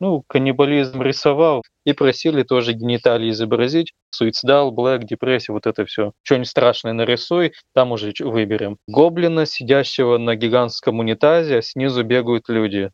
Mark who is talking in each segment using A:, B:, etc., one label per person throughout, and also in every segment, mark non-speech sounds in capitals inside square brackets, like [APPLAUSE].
A: ну, каннибализм рисовал, и просили тоже гениталии изобразить. Суицидал, блэк, депрессия, вот это все. Что-нибудь страшное нарисуй, там уже выберем. Гоблина, сидящего на гигантском унитазе, а снизу бегают люди.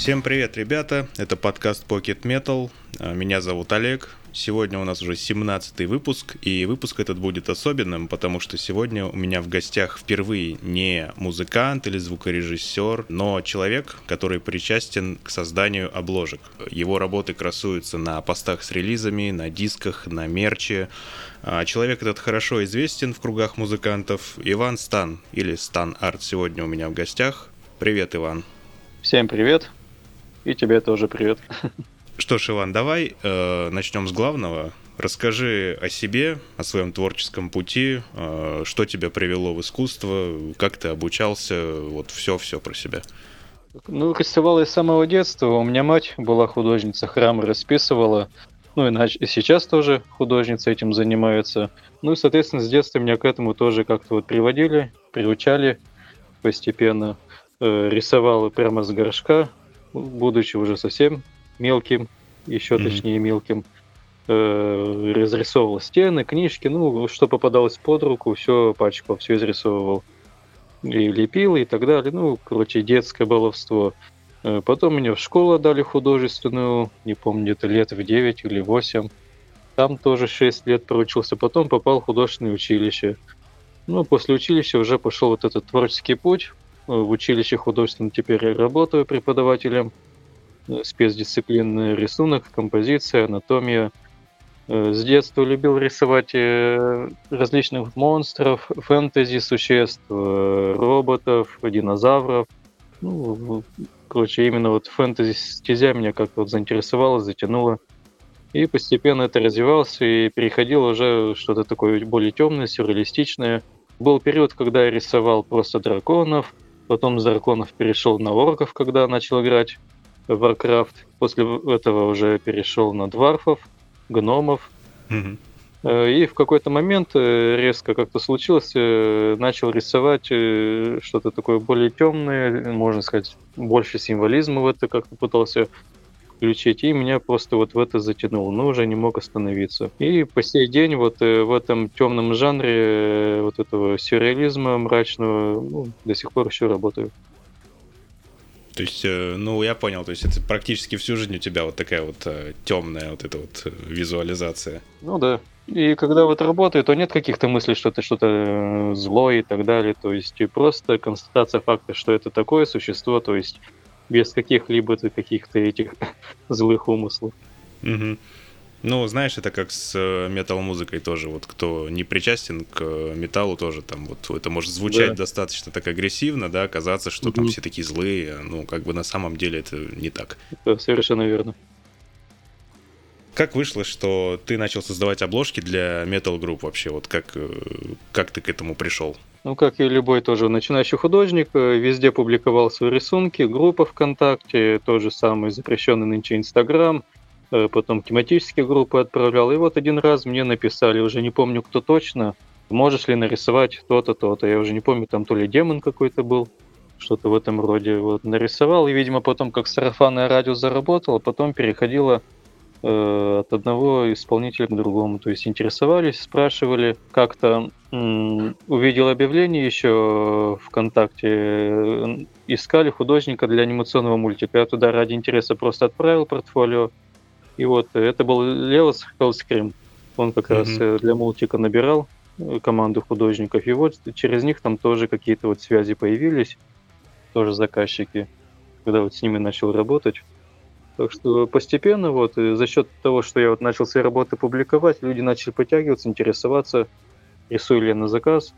B: Всем привет, ребята! Это подкаст Pocket Metal. А, меня зовут Олег. Сегодня у нас уже 17 выпуск, и выпуск этот будет особенным, потому что сегодня у меня в гостях впервые не музыкант или звукорежиссер, но человек, который причастен к созданию обложек. Его работы красуются на постах с релизами, на дисках, на мерче. А, человек этот хорошо известен в кругах музыкантов. Иван Стан, или Стан Арт, сегодня у меня в гостях. Привет, Иван.
A: Всем привет. И тебе тоже привет.
B: Что ж, Иван, давай э, начнем с главного. Расскажи о себе, о своем творческом пути, э, что тебя привело в искусство, как ты обучался, вот все-все про себя.
A: Ну, рисовал я с самого детства. У меня мать была художница, храм расписывала. Ну, иначе и сейчас тоже художница этим занимается. Ну и, соответственно, с детства меня к этому тоже как-то вот приводили, приучали постепенно. Э, рисовал прямо с горшка, будучи уже совсем мелким, еще mm-hmm. точнее мелким, э, разрисовывал стены, книжки, ну, что попадалось под руку, все пачкал, все изрисовывал. И лепил, и так далее. Ну, короче, детское баловство. Э, потом мне в школу дали художественную, не помню, где-то лет в 9 или 8. Там тоже 6 лет проучился. Потом попал в художественное училище. Ну, после училища уже пошел вот этот творческий путь. Э, в училище художественном теперь я работаю преподавателем. Э, спецдисциплин рисунок, композиция, анатомия. Э, с детства любил рисовать различных монстров, фэнтези существ, роботов, динозавров. Ну, короче, именно вот фэнтези стезя меня как-то вот заинтересовала, затянула. И постепенно это развивался и переходил уже что-то такое более темное, сюрреалистичное. Был период, когда я рисовал просто драконов, Потом с драконов перешел на орков, когда начал играть в Warcraft. После этого уже перешел на дварфов, гномов. Mm-hmm. И в какой-то момент э, резко как-то случилось, э, начал рисовать что-то такое более темное, можно сказать, больше символизма в это как-то пытался включить, и меня просто вот в это затянуло, но уже не мог остановиться. И по сей день вот э, в этом темном жанре э, вот этого сюрреализма мрачного ну, до сих пор еще работаю.
B: То есть, э, ну, я понял, то есть это практически всю жизнь у тебя вот такая вот темная вот эта вот визуализация.
A: Ну да. И когда вот работаю, то нет каких-то мыслей, что это что-то злое и так далее. То есть просто констатация факта, что это такое существо, то есть без каких-либо каких-то этих [LAUGHS] злых умыслов.
B: Угу. Ну, знаешь, это как с э, метал-музыкой тоже. Вот кто не причастен к э, металлу тоже, там вот это может звучать да. достаточно так агрессивно, да, казаться, что угу. там все такие злые, ну, как бы на самом деле это не так.
A: Это совершенно верно.
B: Как вышло, что ты начал создавать обложки для метал-групп вообще? Вот как, э, как ты к этому пришел?
A: Ну, как и любой тоже начинающий художник, э, везде публиковал свои рисунки, группа ВКонтакте, тот же самый запрещенный нынче Инстаграм, э, потом тематические группы отправлял. И вот один раз мне написали, уже не помню кто точно, можешь ли нарисовать то-то, то-то. Я уже не помню, там то ли демон какой-то был, что-то в этом роде. Вот нарисовал, и, видимо, потом как сарафанное радио заработало, потом переходило от одного исполнителя к другому. То есть интересовались, спрашивали. Как-то увидел объявление еще ВКонтакте, э, искали художника для анимационного мультика. Я туда ради интереса просто отправил портфолио. И вот это был Леос Хелскрим. Он как mm-hmm. раз э, для мультика набирал команду художников. И вот через них там тоже какие-то вот связи появились, тоже заказчики, когда вот с ними начал работать. Так что постепенно вот за счет того, что я вот начал свои работы публиковать, люди начали подтягиваться, интересоваться, рисую ли я на заказ,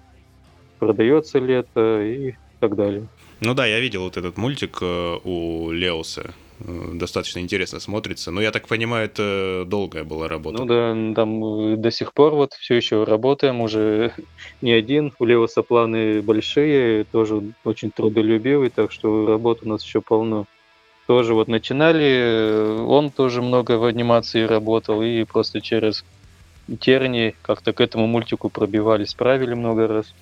A: продается ли это и так далее.
B: Ну да, я видел вот этот мультик э, у Леоса. Э, достаточно интересно смотрится. Но я так понимаю, это долгая была работа.
A: Ну да, там до сих пор вот все еще работаем, уже не один. У Леоса планы большие, тоже очень трудолюбивый, так что работы у нас еще полно тоже вот начинали, он тоже много в анимации работал, и просто через тернии как-то к этому мультику пробивались, правили много раз.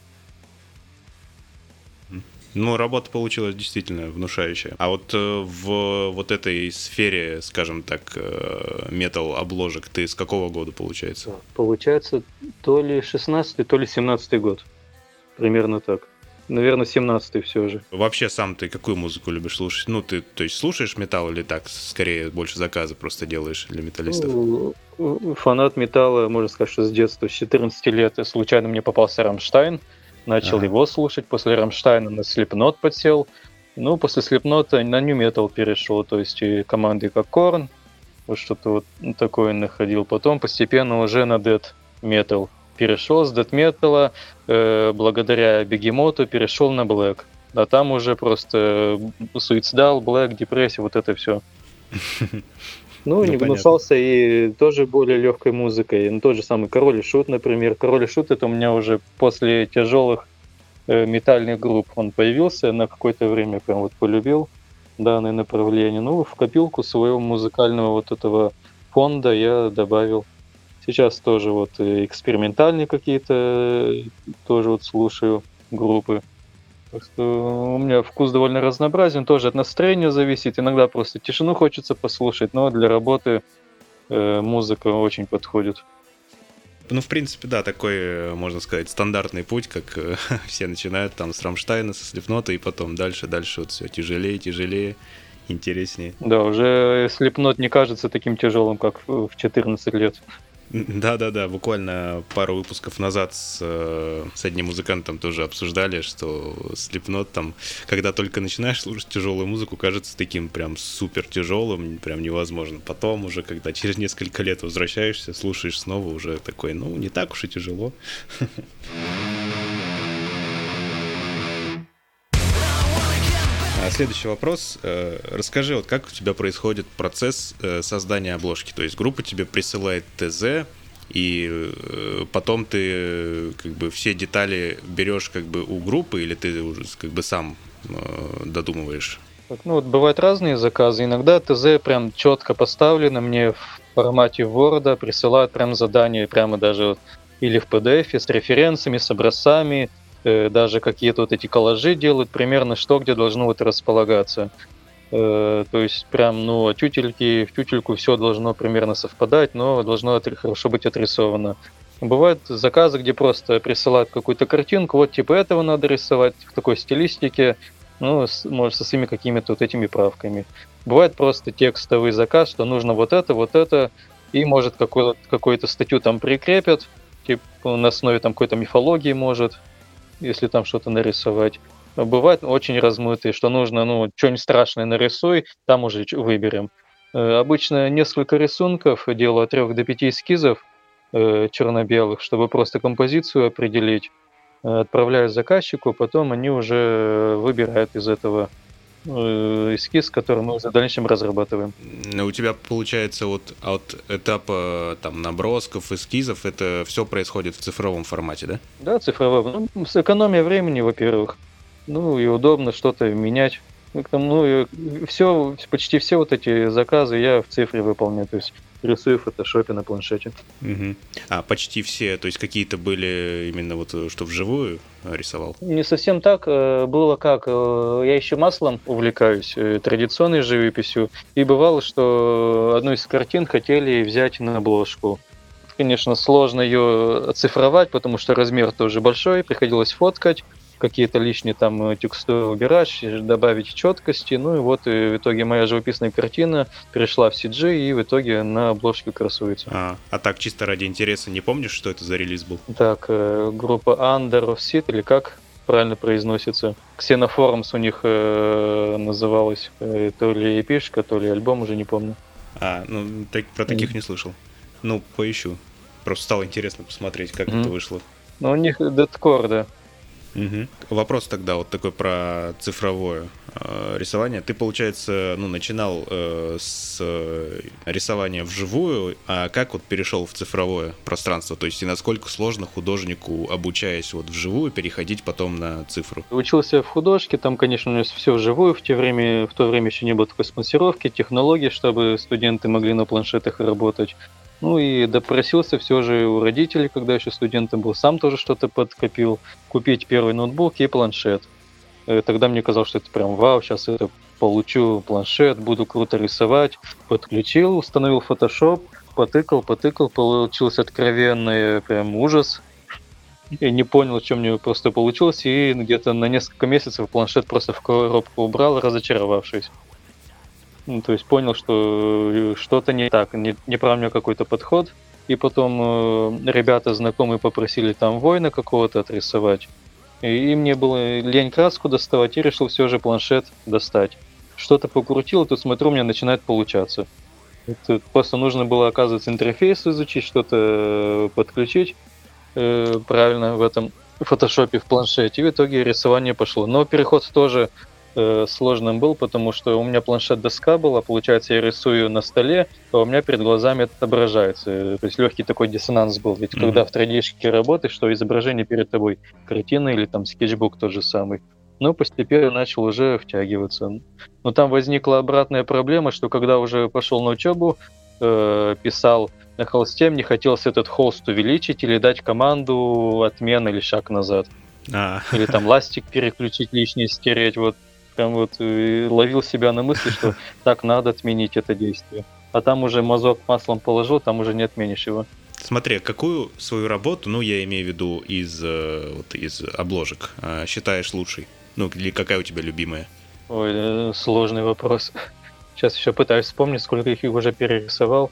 B: Ну, работа получилась действительно внушающая. А вот э, в вот этой сфере, скажем так, э, метал обложек, ты с какого года получается?
A: Получается, то ли 16 то ли 17 год. Примерно так. Наверное, 17 все же.
B: Вообще сам ты какую музыку любишь слушать? Ну, ты, то есть, слушаешь металл или так, скорее, больше заказы просто делаешь для металлистов? Ну,
A: фанат металла, можно сказать, что с детства, с 14 лет случайно мне попался Рамштайн начал ага. его слушать. После Rammstein'а на Slipknot подсел. Ну, после Slipknot на nu metal перешел, то есть и команды как Korn, вот что-то вот такое находил. Потом постепенно уже на death Metal перешел с Metal, э, благодаря Бегемоту перешел на Black. А там уже просто суицидал, Black, депрессия, вот это все. Ну, [LAUGHS] ну не понятно. гнушался и тоже более легкой музыкой. Ну, тот же самый Король и Шут, например. Король и Шут это у меня уже после тяжелых э, метальных групп он появился на какое-то время, прям вот полюбил данное направление. Ну, в копилку своего музыкального вот этого фонда я добавил. Сейчас тоже вот экспериментальные какие-то э, тоже вот слушаю группы. Так что у меня вкус довольно разнообразен, тоже от настроения зависит. Иногда просто тишину хочется послушать, но для работы э, музыка очень подходит.
B: Ну, в принципе, да, такой, э, можно сказать, стандартный путь, как э, [LAUGHS] все начинают там с Рамштайна, со Слепнота, и потом дальше, дальше вот все тяжелее, тяжелее, интереснее.
A: Да, уже Слепнот не кажется таким тяжелым, как в 14 лет.
B: Да-да-да, буквально пару выпусков назад с, э, с одним музыкантом тоже обсуждали, что Slipknot там, когда только начинаешь слушать тяжелую музыку, кажется таким прям супер тяжелым, прям невозможно. Потом уже, когда через несколько лет возвращаешься, слушаешь снова, уже такой, ну, не так уж и тяжело. [LAUGHS] следующий вопрос. Э, расскажи, вот как у тебя происходит процесс э, создания обложки? То есть группа тебе присылает ТЗ, и э, потом ты как бы все детали берешь как бы у группы, или ты уже как бы сам додумываешь?
A: Ну вот бывают разные заказы. Иногда ТЗ прям четко поставлено мне в формате Word, присылают прям задание прямо даже вот, или в PDF с референсами, с образцами, даже какие-то вот эти коллажи делают, примерно что где должно вот располагаться. Э, то есть прям, ну, от тютельки в тютельку все должно примерно совпадать, но должно хорошо быть отрисовано. Бывают заказы, где просто присылают какую-то картинку, вот типа этого надо рисовать в такой стилистике, ну, с, может, со своими какими-то вот этими правками. Бывает просто текстовый заказ, что нужно вот это, вот это, и может какую-то, какую-то статью там прикрепят, типа на основе там какой-то мифологии может, если там что-то нарисовать. Бывает очень размытые, что нужно, ну, что-нибудь страшное нарисуй, там уже выберем. Э, обычно несколько рисунков, делаю от 3 до 5 эскизов э, черно-белых, чтобы просто композицию определить. Э, отправляю заказчику, потом они уже выбирают из этого эскиз, который мы уже в дальнейшем разрабатываем.
B: У тебя получается вот от этапа там набросков, эскизов, это все происходит в цифровом формате, да?
A: Да, цифровом. Ну, с экономией времени, во-первых. Ну и удобно что-то менять. Ну, и все, почти все вот эти заказы я в цифре выполняю. То есть рисую в фотошопе на планшете.
B: Угу. А почти все, то есть какие-то были именно вот, что вживую рисовал?
A: Не совсем так. Э, было как, э, я еще маслом увлекаюсь, э, традиционной живописью, и бывало, что одну из картин хотели взять на обложку. Конечно, сложно ее оцифровать, потому что размер тоже большой, приходилось фоткать какие-то лишние там э, текстуры убирать, добавить четкости. Ну и вот и в итоге моя живописная картина перешла в CG и в итоге на обложке красуется.
B: А, а так чисто ради интереса не помнишь, что это за релиз был?
A: Так, э, группа Under of Seed или как правильно произносится. Xenoforums у них э, называлась. Э, то ли эпишка, то ли альбом, уже не помню.
B: А, ну так, про таких mm. не слышал. Ну, поищу. Просто стало интересно посмотреть, как mm. это вышло.
A: Ну, у них дедкор, да.
B: Угу. Вопрос тогда вот такой про цифровое э, рисование. Ты, получается, ну, начинал э, с э, рисования вживую, а как вот перешел в цифровое пространство? То есть и насколько сложно художнику, обучаясь вот вживую, переходить потом на цифру?
A: Учился в художке, там, конечно, у нас все вживую. В, те время, в то время еще не было такой спонсировки, технологий, чтобы студенты могли на планшетах работать. Ну и допросился все же у родителей, когда еще студентом был, сам тоже что-то подкопил, купить первый ноутбук и планшет. Э, тогда мне казалось, что это прям вау, сейчас это получу планшет, буду круто рисовать. Подключил, установил Photoshop, потыкал, потыкал, получился откровенный прям ужас. И не понял, что мне просто получилось, и где-то на несколько месяцев планшет просто в коробку убрал, разочаровавшись. Ну, то есть понял, что э, что-то не так, не, неправильный какой-то подход. И потом э, ребята знакомые попросили там воина какого-то отрисовать. И, и мне было лень краску доставать, и решил все же планшет достать. Что-то покрутил, тут смотрю, у меня начинает получаться. Это просто нужно было, оказывается, интерфейс изучить, что-то э, подключить э, правильно в этом фотошопе в планшете. И в итоге рисование пошло. Но переход тоже э, сложным был, потому что у меня планшет-доска была, получается, я рисую на столе, а у меня перед глазами это отображается. То есть легкий такой диссонанс был. Ведь mm-hmm. когда в 3D работаешь, что изображение перед тобой картина или там скетчбук тот же самый. Но постепенно начал уже втягиваться. Но там возникла обратная проблема, что когда уже пошел на учебу, э, писал на холсте, мне хотелось этот холст увеличить или дать команду отмен или шаг назад. А. Или там ластик переключить лишний, стереть. Вот прям вот э, ловил себя на мысли, что [LAUGHS] так надо отменить это действие. А там уже мазок маслом положил, там уже не отменишь его.
B: Смотри, какую свою работу, ну, я имею в виду из, э, вот, из обложек, э, считаешь лучшей? Ну, или какая у тебя любимая?
A: Ой, сложный вопрос. [LAUGHS] Сейчас еще пытаюсь вспомнить, сколько их уже перерисовал.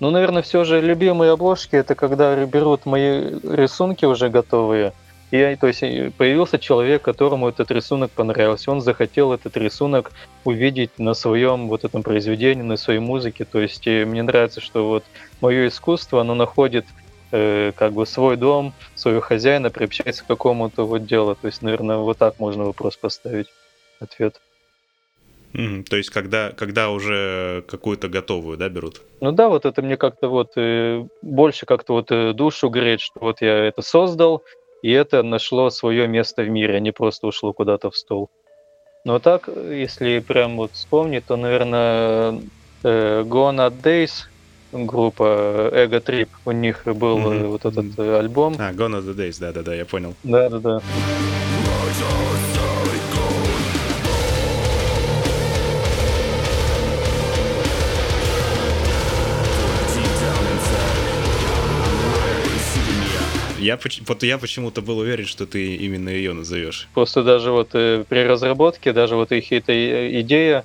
A: Ну, наверное, все же любимые обложки это когда берут мои рисунки уже готовые, и, то есть появился человек, которому этот рисунок понравился. Он захотел этот рисунок увидеть на своем вот этом произведении, на своей музыке. То есть мне нравится, что вот мое искусство, оно находит э, как бы свой дом, своего хозяина, приобщается к какому-то вот делу. То есть, наверное, вот так можно вопрос поставить, ответ.
B: Mm, то есть, когда, когда уже какую-то готовую, да, берут?
A: Ну да, вот это мне как-то вот э, больше как-то вот э, душу греет, что вот я это создал, и это нашло свое место в мире, а не просто ушло куда-то в стол. Но так, если прям вот вспомнить, то, наверное, э, Gone Days, группа Ego Trip, у них был mm-hmm. вот этот mm-hmm. альбом.
B: А, Gone the Days, да-да-да, я понял.
A: Да-да-да.
B: Я, вот я почему-то был уверен, что ты именно ее назовешь.
A: Просто даже вот э, при разработке, даже вот их эта э, идея,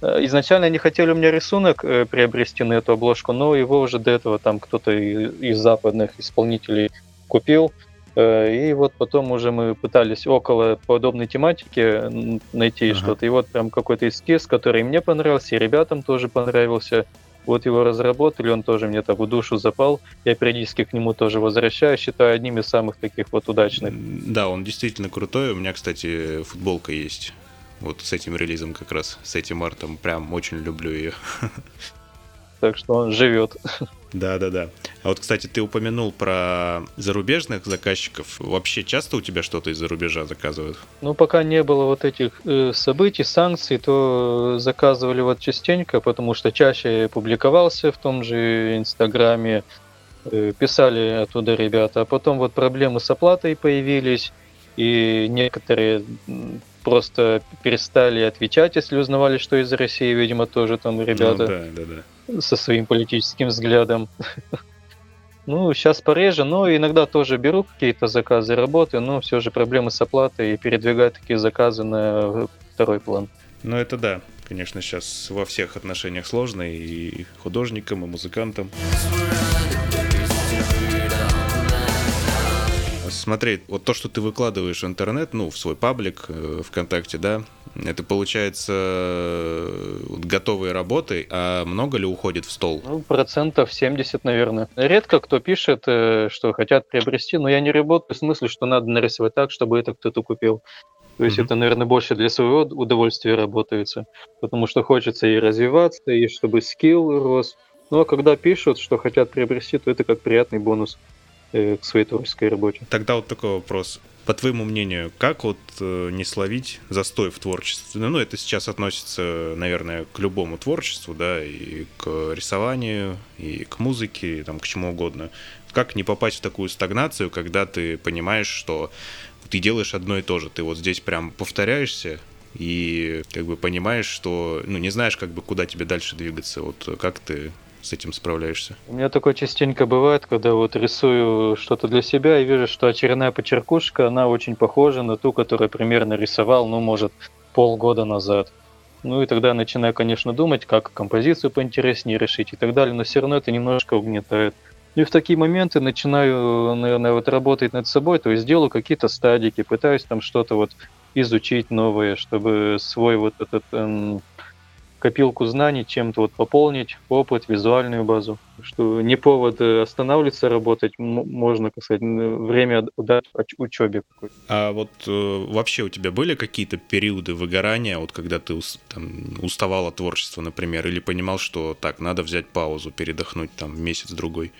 A: э, изначально они хотели у меня рисунок э, приобрести на эту обложку, но его уже до этого там кто-то из, западных исполнителей купил. И вот потом уже мы пытались около подобной тематики найти ага. что-то. И вот прям какой-то эскиз, который мне понравился, и ребятам тоже понравился. Вот его разработали, он тоже мне так в душу запал. Я периодически к нему тоже возвращаюсь, считаю одним из самых таких вот удачных.
B: Да, он действительно крутой. У меня, кстати, футболка есть. Вот с этим релизом как раз, с этим артом. Прям очень люблю ее. [LAUGHS]
A: Так что он живет.
B: Да, да, да. А вот, кстати, ты упомянул про зарубежных заказчиков. Вообще часто у тебя что-то из-за рубежа заказывают?
A: Ну, пока не было вот этих э, событий, санкций, то заказывали вот частенько, потому что чаще публиковался в том же Инстаграме, э, писали оттуда ребята. А потом вот проблемы с оплатой появились, и некоторые просто перестали отвечать, если узнавали, что из России, видимо, тоже там ребята. Ну, да, да, да со своим политическим взглядом. [LAUGHS] Ну, сейчас пореже, но иногда тоже беру какие-то заказы работы, но все же проблемы с оплатой и передвигаю такие заказы на второй план.
B: Ну, это да. Конечно, сейчас во всех отношениях сложно и художникам, и музыкантам. Смотри, вот то, что ты выкладываешь в интернет, ну, в свой паблик э, ВКонтакте, да, это получается э, готовые работы, а много ли уходит в стол?
A: Ну, процентов 70, наверное. Редко кто пишет, э, что хотят приобрести, но я не работаю в смысле, что надо нарисовать так, чтобы это кто-то купил. То есть mm-hmm. это, наверное, больше для своего удовольствия работается, потому что хочется и развиваться, и чтобы скилл рос. Ну а когда пишут, что хотят приобрести, то это как приятный бонус к своей творческой работе.
B: Тогда вот такой вопрос. По твоему мнению, как вот э, не словить застой в творчестве? Ну, это сейчас относится, наверное, к любому творчеству, да, и к рисованию, и к музыке, и там, к чему угодно. Как не попасть в такую стагнацию, когда ты понимаешь, что ты делаешь одно и то же. Ты вот здесь прям повторяешься, и как бы понимаешь, что, ну, не знаешь, как бы, куда тебе дальше двигаться. Вот как ты с этим справляешься?
A: У меня такое частенько бывает, когда вот рисую что-то для себя и вижу, что очередная почеркушка, она очень похожа на ту, которую примерно рисовал, ну, может, полгода назад. Ну и тогда начинаю, конечно, думать, как композицию поинтереснее решить и так далее, но все равно это немножко угнетает. И в такие моменты начинаю, наверное, вот работать над собой, то есть делаю какие-то стадики, пытаюсь там что-то вот изучить новое, чтобы свой вот этот эм, копилку знаний чем-то вот пополнить, опыт, визуальную базу. Что не повод э, останавливаться работать, можно, как сказать, время дать учебе.
B: А вот э, вообще у тебя были какие-то периоды выгорания, вот когда ты там, уставал от творчества, например, или понимал, что так, надо взять паузу, передохнуть там месяц-другой?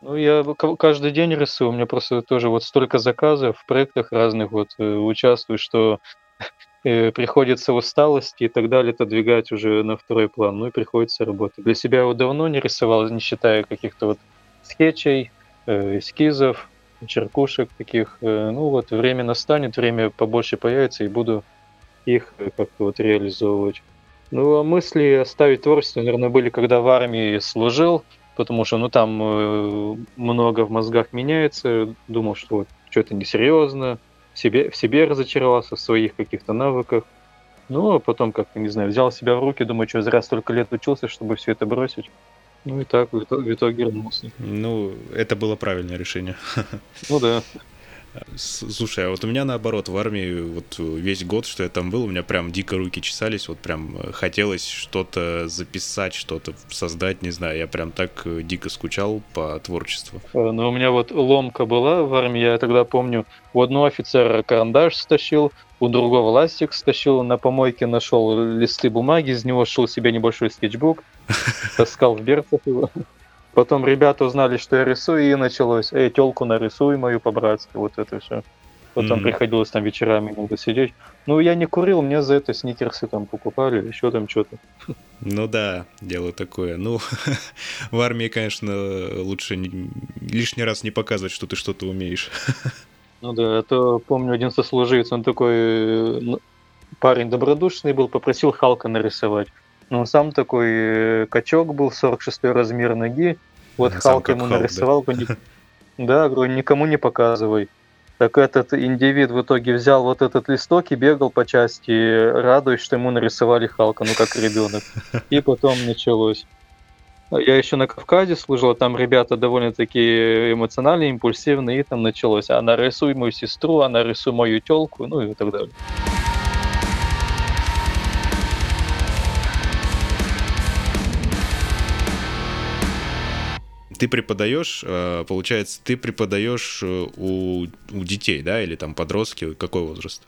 A: Ну, я каждый день рисую, у меня просто тоже вот столько заказов в проектах разных вот э, участвую, что [LAUGHS] приходится усталость и так далее отодвигать уже на второй план, ну и приходится работать. Для себя вот давно не рисовал, не считая каких-то вот скетчей, э, эскизов, черкушек таких. Ну вот время настанет, время побольше появится, и буду их как-то вот реализовывать. Ну, а мысли оставить творчество, наверное, были, когда в армии служил, потому что, ну, там э, много в мозгах меняется, думал, что вот что-то несерьезно, в себе, в себе разочаровался, в своих каких-то навыках. Ну, а потом как-то, не знаю, взял себя в руки, думаю, что зря столько лет учился, чтобы все это бросить. Ну и так в итоге, в итоге вернулся.
B: Ну, это было правильное решение.
A: Ну да.
B: Слушай, а вот у меня наоборот в армии вот весь год, что я там был, у меня прям дико руки чесались, вот прям э, хотелось что-то записать, что-то создать, не знаю, я прям так э, дико скучал по творчеству.
A: Э, ну, у меня вот ломка была в армии, я тогда помню, у одного офицера карандаш стащил, у другого ластик стащил, на помойке нашел листы бумаги, из него шел себе небольшой скетчбук, [LAUGHS] таскал в берцах его. Потом ребята узнали, что я рисую, и началось, эй, телку нарисуй мою по-братски, вот это все. Потом mm-hmm. приходилось там вечерами много сидеть. Ну, я не курил, мне за это сникерсы там покупали, еще там что-то.
B: Ну да, дело такое. Ну, [LAUGHS] в армии, конечно, лучше не, лишний раз не показывать, что ты что-то умеешь. [LAUGHS]
A: Ну да, а то помню один сослуживец, он такой ну, парень добродушный был, попросил Халка нарисовать. Но он сам такой э, качок был, 46 размер ноги. Вот а Халк ему Халк, нарисовал. [LAUGHS] Да? Ни... да, говорю, никому не показывай. Так этот индивид в итоге взял вот этот листок и бегал по части, радуясь, что ему нарисовали Халка, ну как ребенок. И потом началось. Я еще на Кавказе служил, там ребята довольно-таки эмоциональные, импульсивные, и там началось. А нарисуй мою сестру, а нарисуй мою телку, ну и так далее.
B: Ты преподаешь, э, получается, ты преподаешь э, у, у детей, да, или там подростки, какой возраст?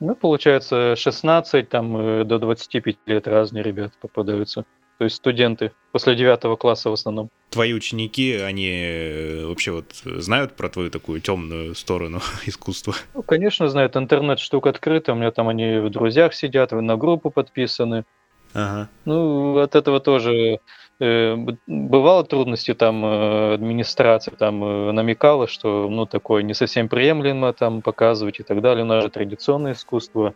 A: Ну, получается, 16 там, э, до 25 лет разные ребята попадаются. То есть студенты после 9 класса в основном.
B: Твои ученики, они вообще вот знают про твою такую темную сторону [LAUGHS] искусства?
A: Ну, конечно, знают. Интернет штука открыта. У меня там они в друзьях сидят, на группу подписаны. Ага. Ну, от этого тоже бывало трудности, там э, администрация там э, намекала, что ну такое не совсем приемлемо там показывать и так далее. У нас же традиционное искусство.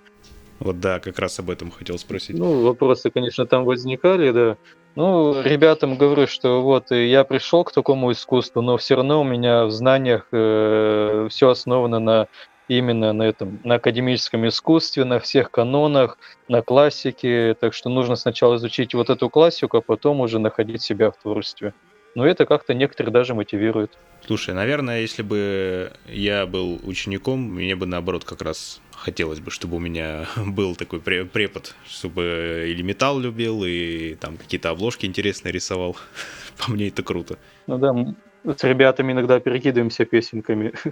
B: Вот да, как раз об этом хотел спросить.
A: Ну, вопросы, конечно, там возникали, да. Ну, ребятам говорю, что вот я пришел к такому искусству, но все равно у меня в знаниях э, все основано на именно на этом, на академическом искусстве, на всех канонах, на классике. Так что нужно сначала изучить вот эту классику, а потом уже находить себя в творчестве. Но это как-то некоторые даже мотивирует.
B: Слушай, наверное, если бы я был учеником, мне бы наоборот как раз хотелось бы, чтобы у меня [LAUGHS] был такой препод, чтобы или металл любил, и там какие-то обложки интересные рисовал. [LAUGHS] По мне это круто.
A: Ну да, с ребятами иногда перекидываемся песенками. [LAUGHS]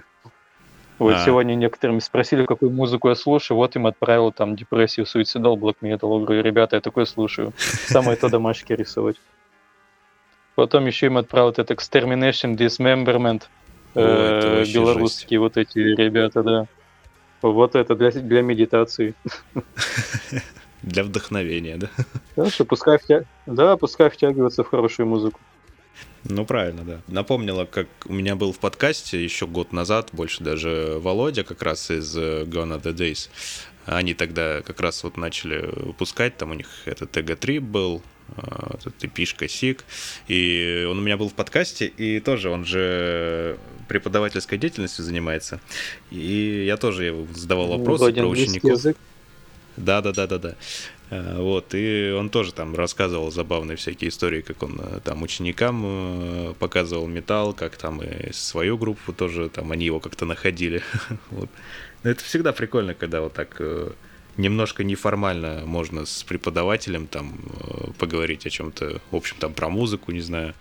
A: Вот а. сегодня некоторыми спросили, какую музыку я слушаю, вот им отправил там депрессию, суицидал, блэк метал. Говорю, ребята, я такое слушаю. Самое то домашки рисовать. Потом еще им отправил этот Extermination Dismemberment. Э, белорусские жесть. вот эти ребята, да. Вот это для, для медитации. [LAUGHS]
B: Для вдохновения, да?
A: Да, что пускай, втя... да, пускай втягиваться в хорошую музыку.
B: Ну, правильно, да. Напомнила, как у меня был в подкасте еще год назад, больше даже Володя как раз из э, Gone the Days. Они тогда как раз вот начали выпускать, там у них этот Эго-3 был, э, этот эпишка Сик, и он у меня был в подкасте, и тоже он же преподавательской деятельностью занимается, и я тоже задавал ну, вопросы про учеников. Язык. Да, да, да, да, да. Вот, и он тоже там рассказывал забавные всякие истории, как он э, там ученикам э, показывал металл, как там и свою группу тоже, там они его как-то находили. [LAUGHS] вот. Но это всегда прикольно, когда вот так э, немножко неформально можно с преподавателем там поговорить о чем-то, в общем, там про музыку, не знаю.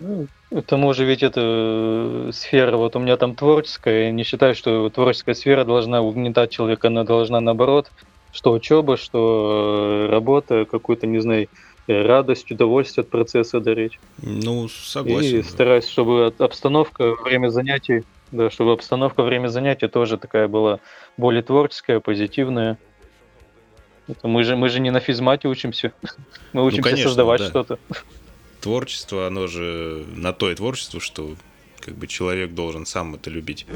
A: Ну, к тому ведь это сфера, вот у меня там творческая, я не считаю, что творческая сфера должна угнетать человека, она должна наоборот что учеба, что э, работа, какую-то, не знаю, радость, удовольствие от процесса дарить.
B: Ну, согласен.
A: И стараюсь, чтобы обстановка, время занятий, да, чтобы обстановка, время занятий тоже такая была более творческая, позитивная. Это мы же мы же не на физмате учимся, [LAUGHS] мы ну, учимся ну, конечно, создавать да. что-то.
B: Творчество, оно же на то и творчество, что как бы человек должен сам это любить.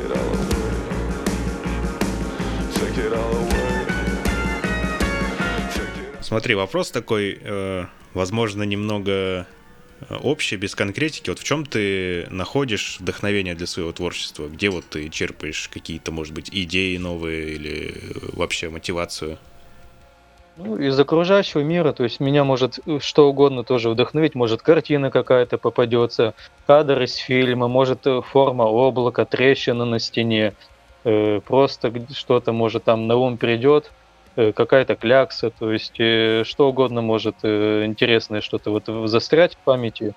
B: Смотри, вопрос такой, э, возможно, немного э, общий, без конкретики. Вот в чем ты находишь вдохновение для своего творчества? Где вот ты черпаешь какие-то, может быть, идеи новые или э, вообще мотивацию?
A: Ну, из окружающего мира, то есть меня может что угодно тоже вдохновить, может картина какая-то попадется, кадр из фильма, может форма облака, трещина на стене, просто что-то может там на ум придет, Э, какая-то клякса, то есть э, что угодно может э, интересное что-то вот застрять в памяти.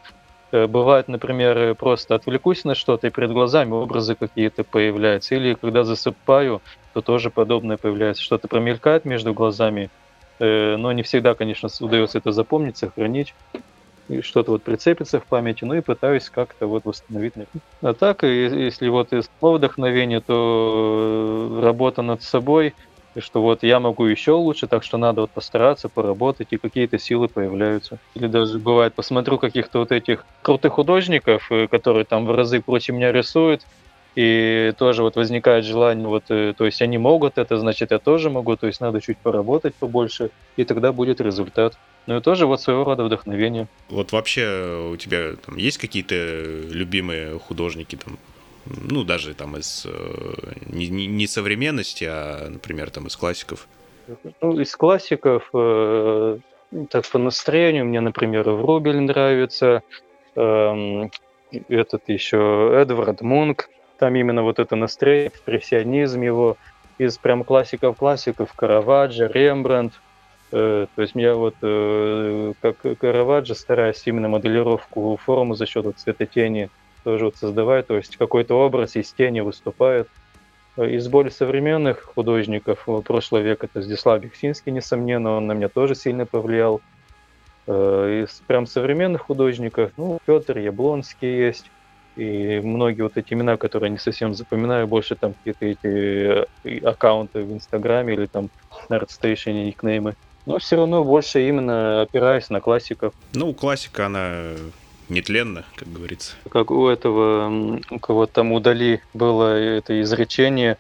A: Бывает, например, просто отвлекусь на что-то, и перед глазами образы какие-то появляются. Или когда засыпаю, то тоже подобное появляется. Что-то промелькает между глазами, но не всегда, конечно, удается это запомнить, сохранить. И что-то вот прицепится в памяти, ну и пытаюсь как-то вот восстановить. А так, если вот из вдохновения, то работа над собой – и что вот я могу еще лучше, так что надо вот постараться, поработать, и какие-то силы появляются. Или даже бывает, посмотрю каких-то вот этих крутых художников, э, которые там в разы круче меня рисуют, и тоже вот возникает желание, вот, э, то есть они могут это, значит я тоже могу, то есть надо чуть поработать побольше, и тогда будет результат. Ну и тоже вот своего рода вдохновение.
B: Вот вообще у тебя там есть какие-то любимые художники, там, ну, даже там из э, не, не современности, а, например, там из классиков?
A: Ну, из классиков, э, так по настроению, мне, например, Врубель нравится, э, этот еще Эдвард Мунк, там именно вот это настроение, экспрессионизм его, из прям классиков-классиков, Караваджо, Рембрандт, э, то есть я вот э, как Караваджо стараюсь именно моделировку формы за счет вот цвета тени тоже вот создавать, то есть какой-то образ из тени выступает. Из более современных художников прошлого века это Здислав Бексинский, несомненно, он на меня тоже сильно повлиял. Э, из прям современных художников, ну, Петр Яблонский есть, и многие вот эти имена, которые не совсем запоминаю, больше там какие-то эти э, аккаунты в Инстаграме или там на ArtStation никнеймы. Но все равно больше именно опираюсь на классиков.
B: Ну, классика, она нетленно, как говорится.
A: Как у этого, у кого там удали было это изречение,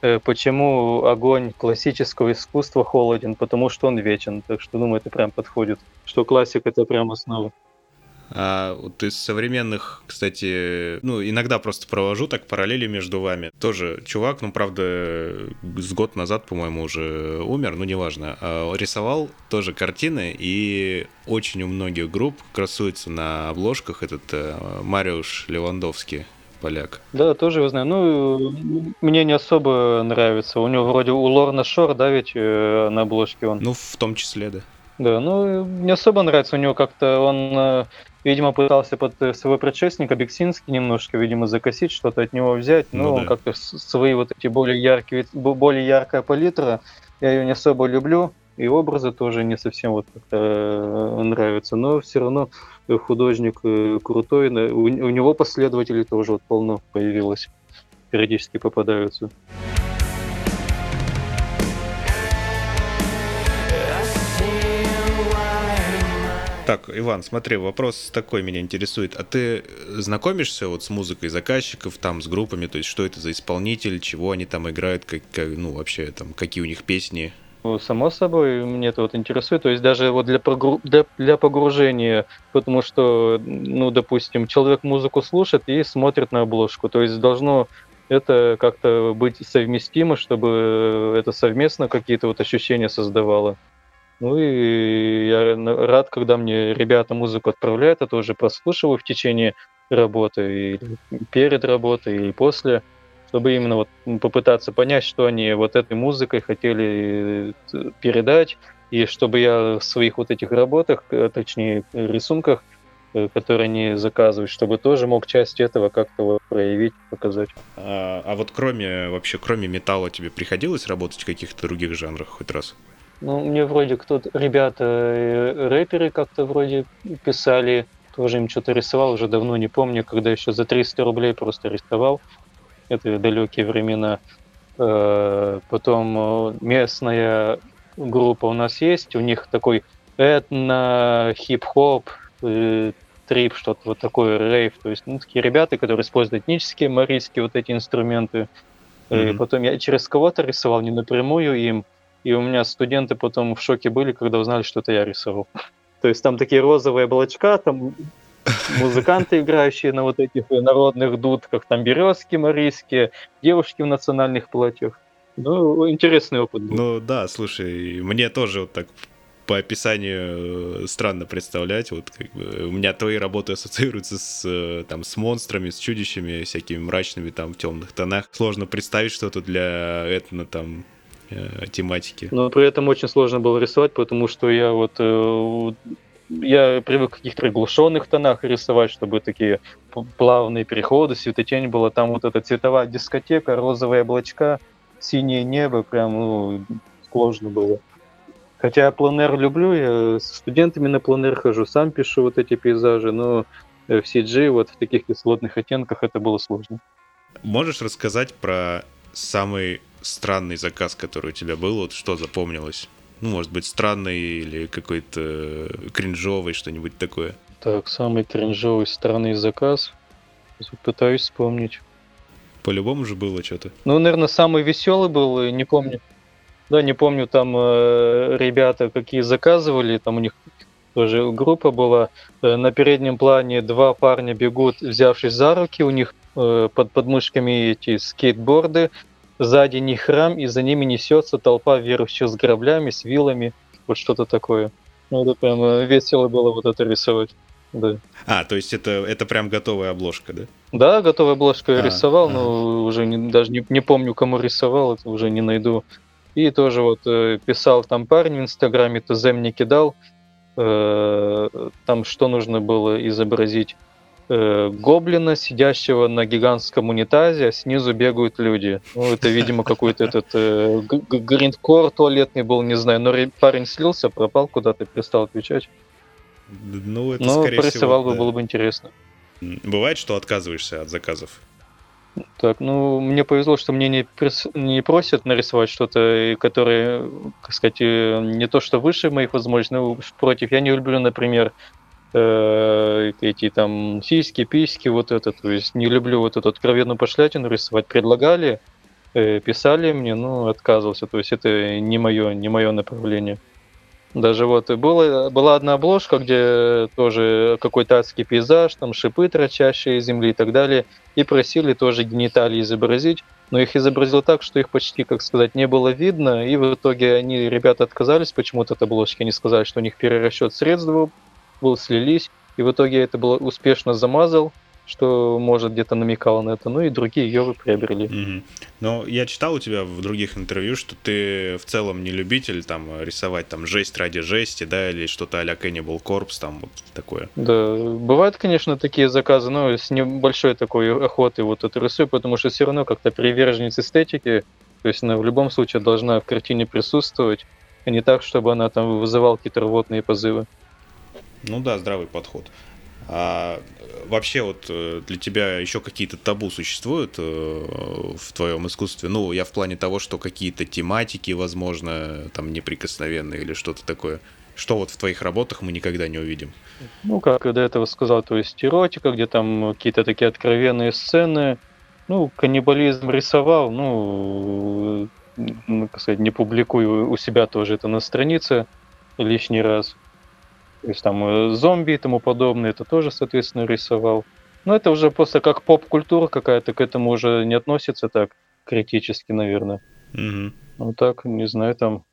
A: э, почему огонь классического искусства холоден, потому что он вечен. Так что, думаю, это прям подходит, что классик это прям основа.
B: А вот из современных, кстати, ну, иногда просто провожу так параллели между вами. Тоже чувак, ну, правда, с год назад, по-моему, уже умер, ну, неважно. А рисовал тоже картины, и очень у многих групп красуется на обложках этот э, Мариуш Левандовский поляк.
A: Да, тоже его знаю. Ну, мне не особо нравится. У него вроде у Лорна Шор, да, ведь э, на обложке он.
B: Ну, в том числе, да.
A: Да, ну, не особо нравится у него как-то, он, э, видимо, пытался под своего предшественника Бексинский немножко, видимо, закосить, что-то от него взять, но ну, да. как-то свои вот эти более яркие, более яркая палитра, я ее не особо люблю, и образы тоже не совсем вот как-то э, нравятся, но все равно художник э, крутой, у, у него последователей тоже вот полно появилось, периодически попадаются.
B: Так, Иван, смотри, вопрос такой меня интересует. А ты знакомишься вот с музыкой заказчиков, там, с группами, то есть что это за исполнитель, чего они там играют, как, как ну, вообще, там, какие у них песни?
A: Ну, само собой, мне это вот интересует. То есть даже вот для, прогру... для, для погружения, потому что, ну, допустим, человек музыку слушает и смотрит на обложку. То есть должно это как-то быть совместимо, чтобы это совместно какие-то вот ощущения создавало. Ну и я рад, когда мне ребята музыку отправляют, я тоже прослушиваю в течение работы, или перед работой, и после чтобы именно вот попытаться понять, что они вот этой музыкой хотели э, передать, и чтобы я в своих вот этих работах, э, точнее рисунках, э, которые они заказывают, чтобы тоже мог часть этого как-то проявить, показать.
B: А, а вот кроме вообще, кроме металла тебе приходилось работать в каких-то других жанрах хоть раз?
A: Ну, мне вроде кто-то, ребята, рэперы как-то вроде писали, тоже им что-то рисовал, уже давно не помню, когда еще за 300 рублей просто рисовал это далекие времена. Э, потом э, местная группа у нас есть, у них такой этно, хип-хоп, э, трип, что-то вот такое, рейв, то есть ну, такие ребята, которые используют этнические марийские вот эти инструменты. Mm-hmm. И потом я через кого-то рисовал, не напрямую им, и у меня студенты потом в шоке были, когда узнали, что это я рисовал. [LAUGHS] То есть там такие розовые облачка, там музыканты, играющие на вот этих народных дудках, там березки марийские, девушки в национальных платьях. Ну, интересный опыт был.
B: Ну да, слушай, мне тоже вот так по описанию э, странно представлять. Вот как бы у меня твои работы ассоциируются с э, там с монстрами, с чудищами, всякими мрачными там в темных тонах. Сложно представить что-то для этно там э, тематики.
A: Но при этом очень сложно было рисовать, потому что я вот я привык в каких-то приглушенных тонах рисовать, чтобы такие плавные переходы, светотень было. Там вот эта цветовая дискотека, розовые облачка, синее небо, прям ну, сложно было. Хотя я планер люблю, я с студентами на планер хожу, сам пишу вот эти пейзажи, но в CG вот в таких кислотных оттенках это было сложно.
B: Можешь рассказать про самый странный заказ, который у тебя был? Вот что запомнилось? Ну, может быть, странный или какой-то э, кринжовый, что-нибудь такое.
A: Так, самый кринжовый странный заказ. Пытаюсь вспомнить.
B: По-любому же было что-то.
A: Ну, наверное, самый веселый был, не помню. Да, не помню, там э, ребята какие заказывали, там у них тоже группа была. Э, на переднем плане два парня бегут, взявшись за руки, у них э, под подмышками эти скейтборды, Сзади них храм, и за ними несется толпа верующих с граблями, с вилами, вот что-то такое. Ну, это прям э, весело было вот это рисовать. Да.
B: А, то есть это, это прям готовая обложка, да?
A: Да, готовая обложка я а, рисовал, а. но уже не, даже не, не помню, кому рисовал, это уже не найду. И тоже вот э, писал там парень в Инстаграме, ТЗ мне кидал, э, там что нужно было изобразить э, гоблина, сидящего на гигантском унитазе, а снизу бегают люди. Ну, это, видимо, какой-то этот э, гриндкор туалетный был, не знаю, но парень слился, пропал куда-то, перестал отвечать. Ну, это, ну, порисовал всего, бы, да. было бы интересно.
B: Бывает, что отказываешься от заказов?
A: Так, ну, мне повезло, что мне не, прис... не просят нарисовать что-то, которое, так сказать, э, не то, что выше моих возможностей, но против. Я не люблю, например, э, эти там сиськи, письки, вот это, то есть не люблю вот эту откровенную пошлятину рисовать. Предлагали, э, писали мне, но отказывался, то есть это не мое, не мое направление. Даже вот была, была одна обложка, где тоже какой-то адский пейзаж, там шипы торчащие из земли и так далее, и просили тоже гениталии изобразить, но их изобразил так, что их почти, как сказать, не было видно, и в итоге они, ребята, отказались почему-то от обложки, они сказали, что у них перерасчет средств был, слились, и в итоге это было успешно замазал, что, может, где-то намекал на это, ну и другие ее приобрели.
B: Угу. Но я читал у тебя в других интервью, что ты в целом не любитель там рисовать там жесть ради жести, да, или что-то а-ля Cannibal Corpse, там вот такое.
A: Да, бывают, конечно, такие заказы, но с небольшой такой охотой вот это рисую, потому что все равно как-то приверженец эстетики, то есть она в любом случае должна в картине присутствовать, а не так, чтобы она там вызывала какие-то рвотные позывы.
B: Ну да, здравый подход. А вообще вот э, для тебя еще какие-то табу существуют э, в твоем искусстве? Ну, я в плане того, что какие-то тематики, возможно, там неприкосновенные или что-то такое. Что вот в твоих работах мы никогда не увидим?
A: Ну, как я до этого сказал, то есть эротика, где там какие-то такие откровенные сцены. Ну, каннибализм рисовал, ну, как сказать, не публикую у себя тоже это на странице лишний раз. То есть там э, зомби и тому подобное, это тоже, соответственно, рисовал. Но это уже просто как поп-культура какая-то, к этому уже не относится так критически, наверное.
B: Угу.
A: Ну так, не знаю, там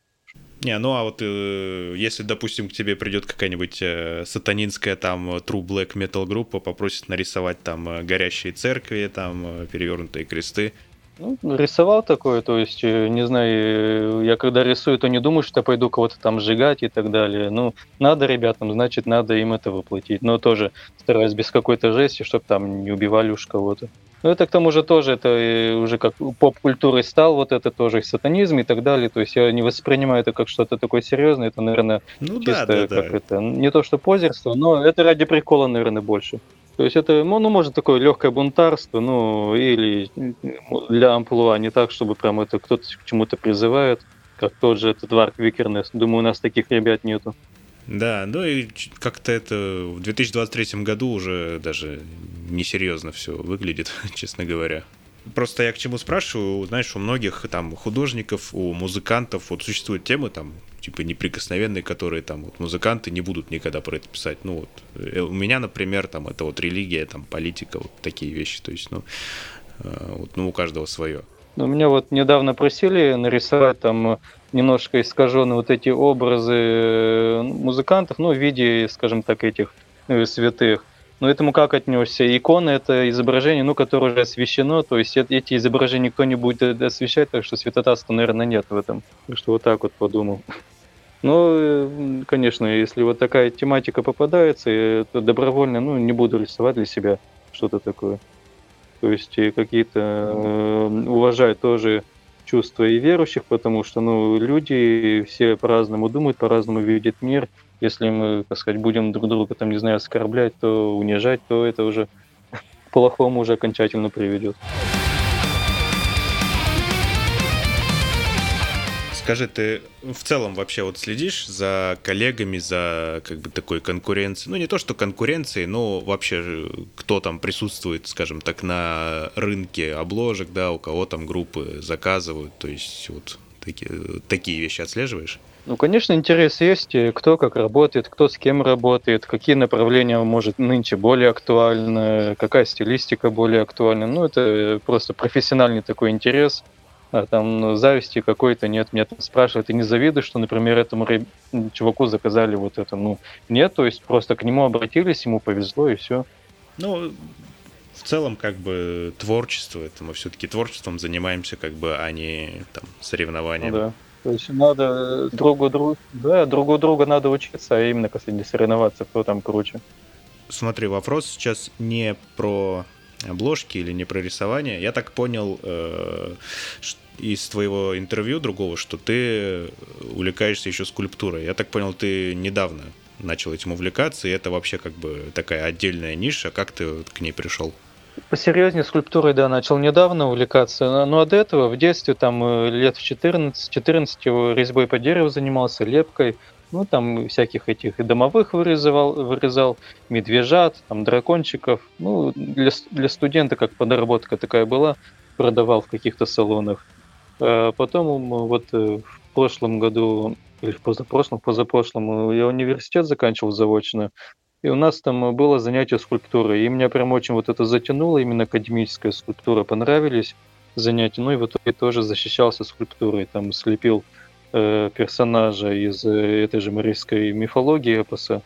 B: не, ну а вот э, если, допустим, к тебе придет какая-нибудь э, сатанинская там True Black Metal группа, попросит нарисовать там э, горящие церкви, там э, перевернутые кресты,
A: ну, рисовал такое, то есть, э, не знаю, я когда рисую, то не думаю, что я пойду кого-то там сжигать и так далее. Ну, надо ребятам, значит, надо им это воплотить. Но тоже стараюсь без какой-то жести, чтобы там не убивали уж кого-то. Ну, это к тому же тоже, это э, уже как поп-культурой стал, вот это тоже сатанизм и так далее. То есть я не воспринимаю это как что-то такое серьезное, это, наверное, ну, чисто да, да, как да. это, не то что позерство, но это ради прикола, наверное, больше. То есть это, ну, ну, может, такое легкое бунтарство, ну, или для амплуа, не так, чтобы прям это кто-то к чему-то призывает, как тот же этот Варк Викернес. Думаю, у нас таких ребят нету.
B: Да, ну и как-то это в 2023 году уже даже несерьезно все выглядит, [LAUGHS] честно говоря. Просто я к чему спрашиваю, знаешь, у многих там художников, у музыкантов вот существуют темы там типа неприкосновенные, которые там вот музыканты не будут никогда про это писать. Ну вот э, у меня, например, там это вот религия, там политика, вот такие вещи. То есть, ну, э, вот, ну у каждого свое.
A: Ну, меня вот недавно просили нарисовать там немножко искаженные вот эти образы э, музыкантов, ну, в виде, скажем так, этих святых. Но этому как отнесся? Иконы — это изображение, ну, которое уже освещено, то есть эти изображения никто не будет освещать, так что святотатства, наверное, нет в этом. Так что вот так вот подумал. [LAUGHS] Ну, конечно, если вот такая тематика попадается, то добровольно, ну, не буду рисовать для себя что-то такое. То есть какие-то э, уважать тоже чувства и верующих, потому что, ну, люди все по-разному думают, по-разному видят мир, если мы, так сказать, будем друг друга, там, не знаю, оскорблять, то унижать, то это уже [LAUGHS] к плохому уже окончательно приведет.
B: Скажи, ты в целом вообще вот следишь за коллегами, за как бы такой конкуренцией? Ну, не то, что конкуренцией, но вообще кто там присутствует, скажем так, на рынке обложек, да, у кого там группы заказывают, то есть вот такие, такие вещи отслеживаешь?
A: Ну, конечно, интерес есть, кто как работает, кто с кем работает, какие направления может нынче более актуальны, какая стилистика более актуальна. Ну, это просто профессиональный такой интерес. А там ну, зависти какой-то нет. Меня там спрашивают, ты не завидуешь, что, например, этому чуваку заказали вот это? Ну, нет, то есть просто к нему обратились, ему повезло и все.
B: Ну, в целом, как бы, творчество, это мы все-таки творчеством занимаемся, как бы, а не там соревнованием. Ну,
A: да. То есть надо другу другу, да, другу друга надо учиться, а именно, не соревноваться, кто там круче.
B: Смотри, вопрос сейчас не про обложки или не про рисование. Я так понял э, из твоего интервью другого, что ты увлекаешься еще скульптурой. Я так понял, ты недавно начал этим увлекаться, и это вообще как бы такая отдельная ниша. Как ты к ней пришел?
A: Посерьезнее скульптурой, да, начал недавно увлекаться. А до этого в детстве, там, э, лет в 14, 14 резьбой по дереву занимался, лепкой. Ну, там всяких этих и домовых вырезал, вырезал медвежат, там, дракончиков. Ну, для, для студента как подработка такая была, продавал в каких-то салонах. А потом вот э, в прошлом году, или в позапрошлом, позапрошлом, я университет заканчивал заочно, и у нас там было занятие скульптурой. И меня прям очень вот это затянуло, именно академическая скульптура, понравились занятия. Ну и в итоге тоже защищался скульптурой, там слепил э, персонажа из э, этой же марийской мифологии эпоса.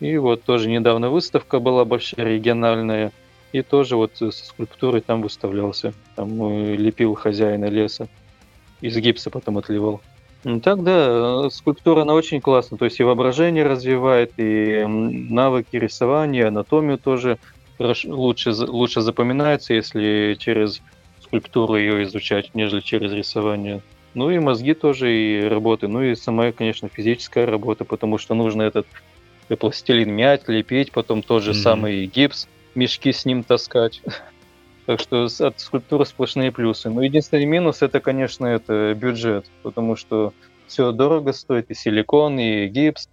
A: И вот тоже недавно выставка была большая, региональная, и тоже вот со скульптурой там выставлялся. Там э, лепил хозяина леса. Из гипса потом отливал. Ну, так, да, скульптура, она очень классная. То есть и воображение развивает, и навыки рисования, анатомию тоже лучше, лучше запоминается, если через скульптуру ее изучать, нежели через рисование. Ну и мозги тоже, и работы. Ну и сама, конечно, физическая работа, потому что нужно этот пластилин мять, лепить, потом тот же mm-hmm. самый гипс, мешки с ним таскать. [LAUGHS] Так что от скульптуры сплошные плюсы. Но единственный минус это, конечно, это бюджет, потому что все дорого стоит, и силикон, и гипс,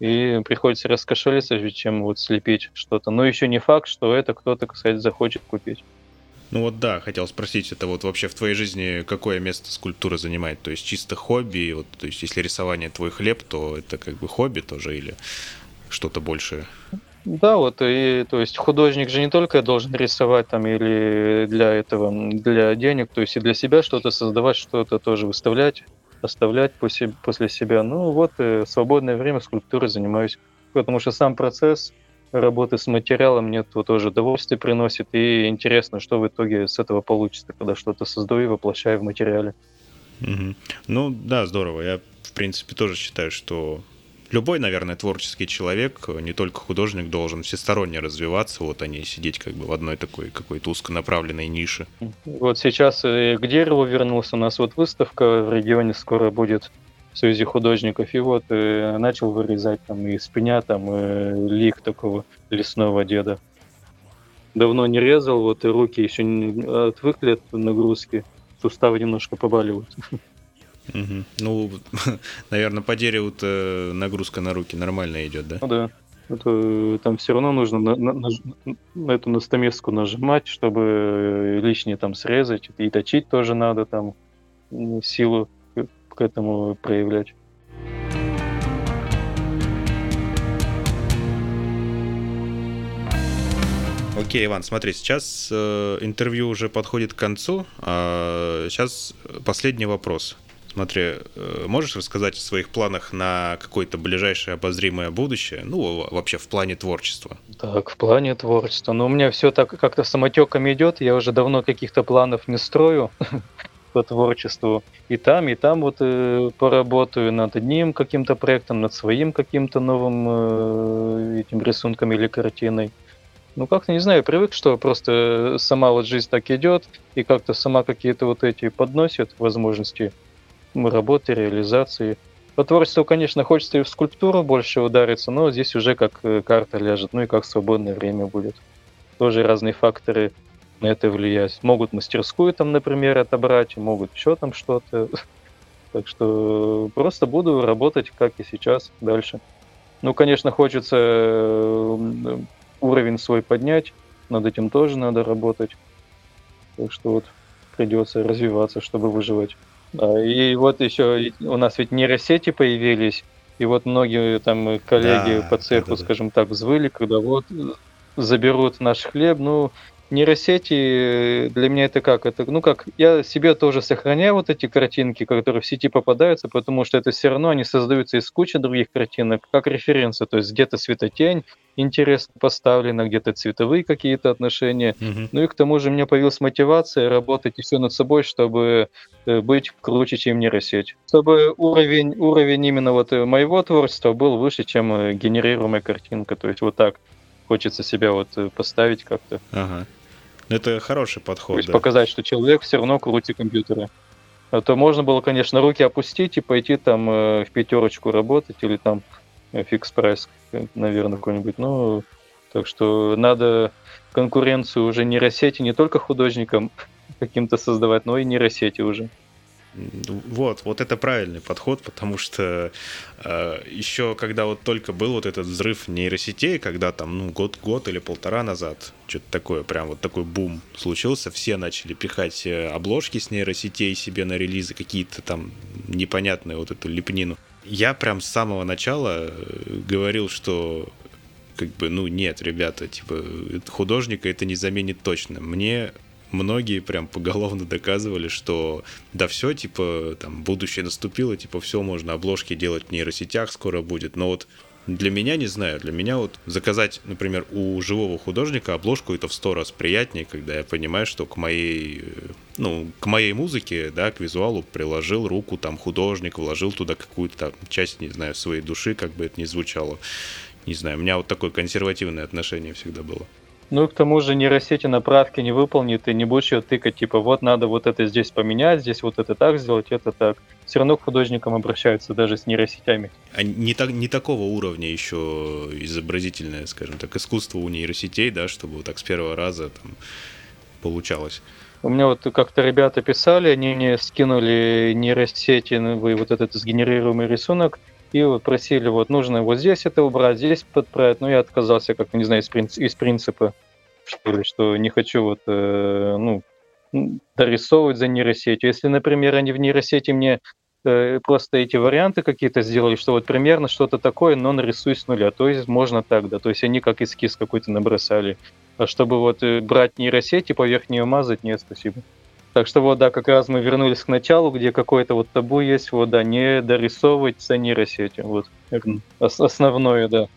A: и приходится раскошелиться, чем вот слепить что-то. Но еще не факт, что это кто-то, кстати, захочет купить.
B: Ну вот да, хотел спросить, это вот вообще в твоей жизни какое место скульптура занимает? То есть чисто хобби, вот, то есть если рисование твой хлеб, то это как бы хобби тоже или что-то большее?
A: Да, вот, и, то есть художник же не только должен рисовать там или для этого, для денег, то есть и для себя что-то создавать, что-то тоже выставлять, оставлять после, после себя. Ну вот, и свободное время скульптурой занимаюсь, потому что сам процесс работы с материалом мне вот тоже удовольствие приносит, и интересно, что в итоге с этого получится, когда что-то создаю и воплощаю в материале.
B: Угу. Ну да, здорово. Я, в принципе, тоже считаю, что любой, наверное, творческий человек, не только художник, должен всесторонне развиваться, вот, а сидеть как бы в одной такой какой-то узконаправленной нише.
A: Вот сейчас э, к дереву вернулся, у нас вот выставка в регионе скоро будет в Союзе художников, и вот э, начал вырезать там из пня там э, лик такого лесного деда. Давно не резал, вот и руки еще не отвыкли от нагрузки, суставы немножко побаливают. [LAUGHS]
B: Угу. Ну, [LAUGHS] наверное, по дереву нагрузка на руки нормально идет, да?
A: Ну да. Это, там все равно нужно на, на, на эту настомеску нажимать, чтобы лишнее там срезать. И точить тоже надо там силу к этому проявлять.
B: Окей, Иван, смотри, сейчас э, интервью уже подходит к концу. А сейчас последний вопрос. Смотри, э, можешь рассказать о своих планах на какое-то ближайшее обозримое будущее? Ну, вообще в плане творчества.
A: Так, в плане творчества. Ну, у меня все так как-то самотеком идет. Я уже давно каких-то планов не строю [LAUGHS] по творчеству. И там, и там вот э, поработаю над одним каким-то проектом, над своим каким-то новым э, этим рисунком или картиной. Ну, как-то, не знаю, привык, что просто сама вот жизнь так идет, и как-то сама какие-то вот эти подносит возможности работы, реализации. По творчеству, конечно, хочется и в скульптуру больше удариться, но здесь уже как э, карта ляжет, ну и как свободное время будет. Тоже разные факторы на это влиять. Могут мастерскую там, например, отобрать, могут еще там что-то. [LAUGHS] Так что просто буду работать, как и сейчас, дальше. Ну, конечно, хочется э, уровень свой поднять, над этим тоже надо работать. Так что вот придется развиваться, чтобы выживать. И вот еще у нас ведь нейросети появились, и вот многие там коллеги да, по цеху, да, да, скажем так, взвыли, когда вот заберут наш хлеб. Ну, нейросети для меня это как? Это, ну как, я себе тоже сохраняю вот эти картинки, которые в сети попадаются, потому что это все равно они создаются из кучи других картинок, как референсы, то есть где-то светотень интересно поставлена, где-то цветовые какие-то отношения. Mm-hmm. Ну и к тому же у меня появилась мотивация работать все над собой, чтобы э, быть круче, чем нейросеть. Чтобы уровень, уровень именно вот э, моего творчества был выше, чем э, генерируемая картинка. То есть вот так хочется себя вот поставить как-то.
B: Ага. Ну, это хороший подход. То
A: есть да. показать, что человек все равно круче компьютера. А то можно было, конечно, руки опустить и пойти там э, в пятерочку работать или там фикс прайс, наверное, какой-нибудь. Ну, так что надо конкуренцию уже нейросети не только художникам каким-то создавать, но и нейросети уже.
B: Вот, вот это правильный подход, потому что э, еще когда вот только был вот этот взрыв нейросетей, когда там, ну, год-год или полтора назад, что-то такое, прям вот такой бум случился, все начали пихать э, обложки с нейросетей себе на релизы, какие-то там непонятные вот эту лепнину. Я прям с самого начала э, говорил, что как бы, ну, нет, ребята, типа, художника это не заменит точно. Мне многие прям поголовно доказывали, что да все, типа, там, будущее наступило, типа, все можно обложки делать в нейросетях скоро будет, но вот для меня, не знаю, для меня вот заказать, например, у живого художника обложку это в сто раз приятнее, когда я понимаю, что к моей, ну, к моей музыке, да, к визуалу приложил руку там художник, вложил туда какую-то там часть, не знаю, своей души, как бы это ни звучало. Не знаю, у меня вот такое консервативное отношение всегда было.
A: Ну и к тому же нейросети направки не выполнит, и не будешь ее тыкать, типа, вот надо вот это здесь поменять, здесь вот это так сделать, это так. Все равно к художникам обращаются даже с нейросетями.
B: А не, так, не такого уровня еще изобразительное, скажем так, искусство у нейросетей, да, чтобы вот так с первого раза там получалось.
A: У меня вот как-то ребята писали, они мне скинули нейросети, ну, вот этот сгенерируемый рисунок, и вот просили, вот нужно вот здесь это убрать, здесь подправить, но я отказался, как не знаю, из, принцип, из принципа, что что не хочу вот, э, ну, дорисовывать за нейросетью. Если, например, они в нейросети мне э, просто эти варианты какие-то сделали, что вот примерно что-то такое, но нарисуй с нуля. То есть можно так, да. То есть они как эскиз какой-то набросали. А чтобы вот э, брать нейросети, поверх нее мазать, нет, спасибо. Так что вот, да, как раз мы вернулись к началу, где какое-то вот табу есть, вот, да, не дорисовывать за нейросети, вот, основное, да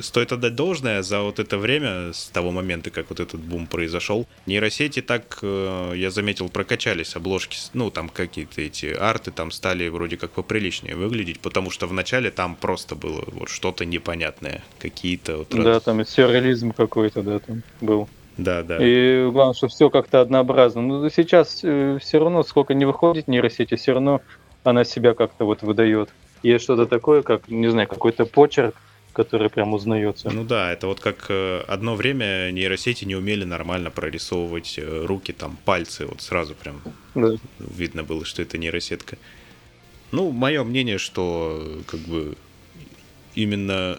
B: стоит отдать должное за вот это время, с того момента, как вот этот бум произошел. Нейросети так, э, я заметил, прокачались обложки, ну, там какие-то эти арты там стали вроде как поприличнее выглядеть, потому что вначале там просто было вот что-то непонятное, какие-то вот...
A: Да, там сюрреализм какой-то, да, там был.
B: Да, да.
A: И главное, что все как-то однообразно. Ну, сейчас э, все равно, сколько не выходит нейросети, все равно она себя как-то вот выдает. Есть что-то такое, как, не знаю, какой-то почерк, который прям узнается.
B: Ну да, это вот как э, одно время нейросети не умели нормально прорисовывать э, руки, там, пальцы, вот сразу прям да. видно было, что это нейросетка. Ну, мое мнение, что как бы именно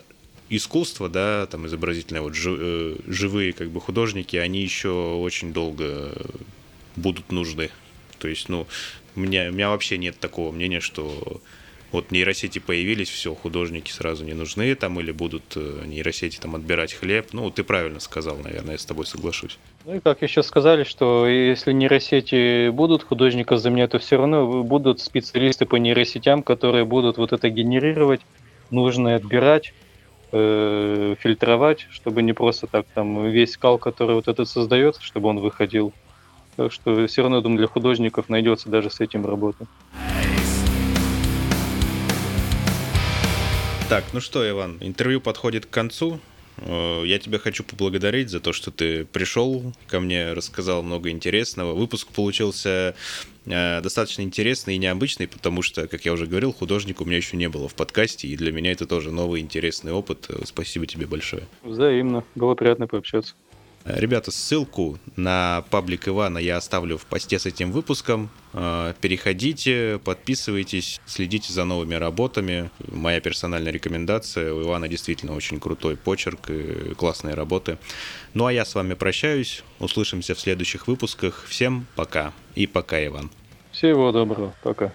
B: искусство, да, там изобразительное, вот э, живые как бы художники, они еще очень долго будут нужны. То есть, ну, у меня, у меня вообще нет такого мнения, что вот нейросети появились, все, художники сразу не нужны там, или будут э, нейросети там отбирать хлеб. Ну, ты правильно сказал, наверное, я с тобой соглашусь.
A: Ну и как еще сказали, что если нейросети будут художников заменять, то все равно будут специалисты по нейросетям, которые будут вот это генерировать, нужно отбирать, э, фильтровать, чтобы не просто так там весь кал, который вот этот создается, чтобы он выходил. Так что все равно, думаю, для художников найдется даже с этим работа.
B: Так, ну что, Иван, интервью подходит к концу. Э, я тебя хочу поблагодарить за то, что ты пришел ко мне, рассказал много интересного. Выпуск получился достаточно интересный и необычный, потому что, как я уже говорил, художник у меня еще не было в подкасте, и для меня это тоже новый интересный опыт. Спасибо тебе большое.
A: Взаимно. Было приятно пообщаться.
B: Ребята, ссылку на паблик Ивана я оставлю в посте с этим выпуском. Переходите, подписывайтесь, следите за новыми работами. Моя персональная рекомендация. У Ивана действительно очень крутой почерк и классные работы. Ну а я с вами прощаюсь. Услышимся в следующих выпусках. Всем пока. И пока, Иван.
A: Всего доброго. Пока.